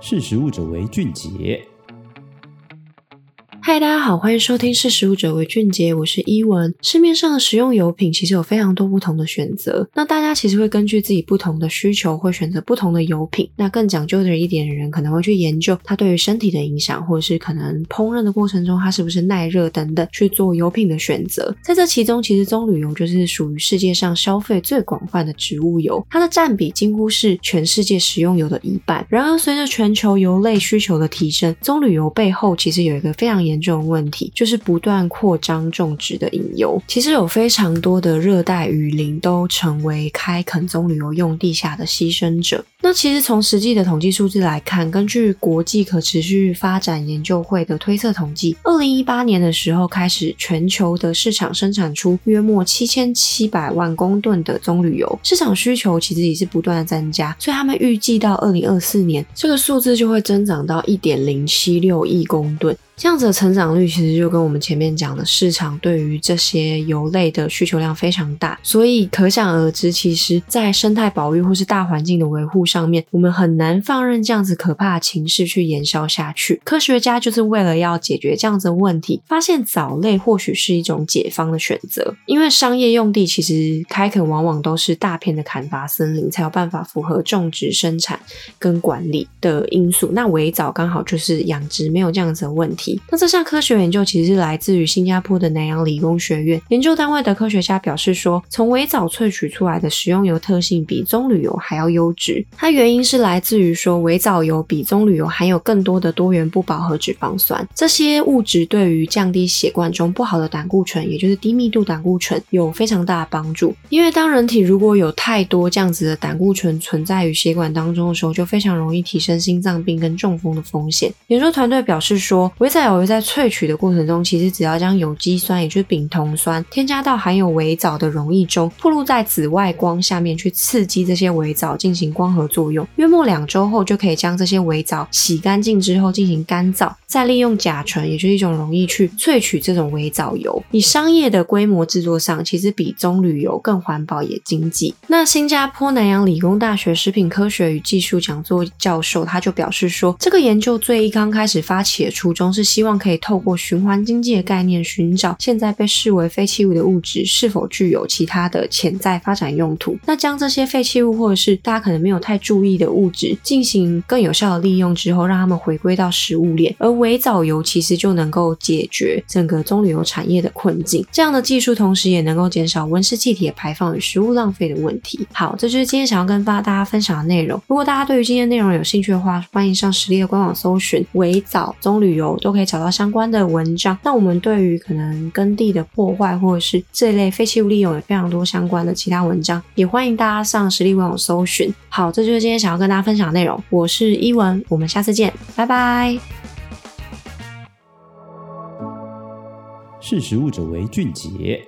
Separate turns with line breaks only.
识时务者为俊
杰。大家好，欢迎收听《识食物者为俊杰》，我是依文。市面上的食用油品其实有非常多不同的选择，那大家其实会根据自己不同的需求，会选择不同的油品。那更讲究的一点的人，可能会去研究它对于身体的影响，或者是可能烹饪的过程中它是不是耐热等等，去做油品的选择。在这其中，其实棕榈油就是属于世界上消费最广泛的植物油，它的占比几乎是全世界食用油的一半。然而，随着全球油类需求的提升，棕榈油背后其实有一个非常严重这种问题就是不断扩张种植的引诱，其实有非常多的热带雨林都成为开垦棕榈油用地下的牺牲者。那其实从实际的统计数字来看，根据国际可持续发展研究会的推测统计，二零一八年的时候开始，全球的市场生产出约莫七千七百万公吨的棕榈油，市场需求其实也是不断的增加，所以他们预计到二零二四年，这个数字就会增长到一点零七六亿公吨。这样子的成长率其实就跟我们前面讲的市场对于这些油类的需求量非常大，所以可想而知，其实，在生态保育或是大环境的维护上面，我们很难放任这样子可怕的情势去延烧下去。科学家就是为了要解决这样子的问题，发现藻类或许是一种解方的选择。因为商业用地其实开垦往往都是大片的砍伐森林，才有办法符合种植、生产跟管理的因素。那围藻刚好就是养殖没有这样子的问题。那这项科学研究其实是来自于新加坡的南洋理工学院，研究单位的科学家表示说，从微藻萃取出来的食用油特性比棕榈油还要优质。它原因是来自于说，微藻油比棕榈油含有更多的多元不饱和脂肪酸，这些物质对于降低血管中不好的胆固醇，也就是低密度胆固醇，有非常大的帮助。因为当人体如果有太多这样子的胆固醇存在于血管当中的时候，就非常容易提升心脏病跟中风的风险。研究团队表示说，微藻微藻油在萃取的过程中，其实只要将有机酸，也就是丙酮酸，添加到含有微藻的溶液中，暴露在紫外光下面去刺激这些微藻进行光合作用，约莫两周后就可以将这些微藻洗干净之后进行干燥，再利用甲醇，也就是一种溶液去萃取这种微藻油。以商业的规模制作上，其实比棕榈油更环保也经济。那新加坡南洋理工大学食品科学与技术讲座教授他就表示说，这个研究最一刚开始发起的初衷是。希望可以透过循环经济的概念，寻找现在被视为废弃物的物质是否具有其他的潜在发展用途。那将这些废弃物或者是大家可能没有太注意的物质进行更有效的利用之后，让它们回归到食物链。而微藻油其实就能够解决整个棕榈油产业的困境。这样的技术同时也能够减少温室气体的排放与食物浪费的问题。好，这就是今天想要跟发大家分享的内容。如果大家对于今天内容有兴趣的话，欢迎上实力的官网搜寻微藻棕榈油都可以找到相关的文章。那我们对于可能耕地的破坏或者是这一类废弃物利用有非常多相关的其他文章，也欢迎大家上实力官网搜寻。好，这就是今天想要跟大家分享的内容。我是依文，我们下次见，拜拜。
识时务者为俊杰。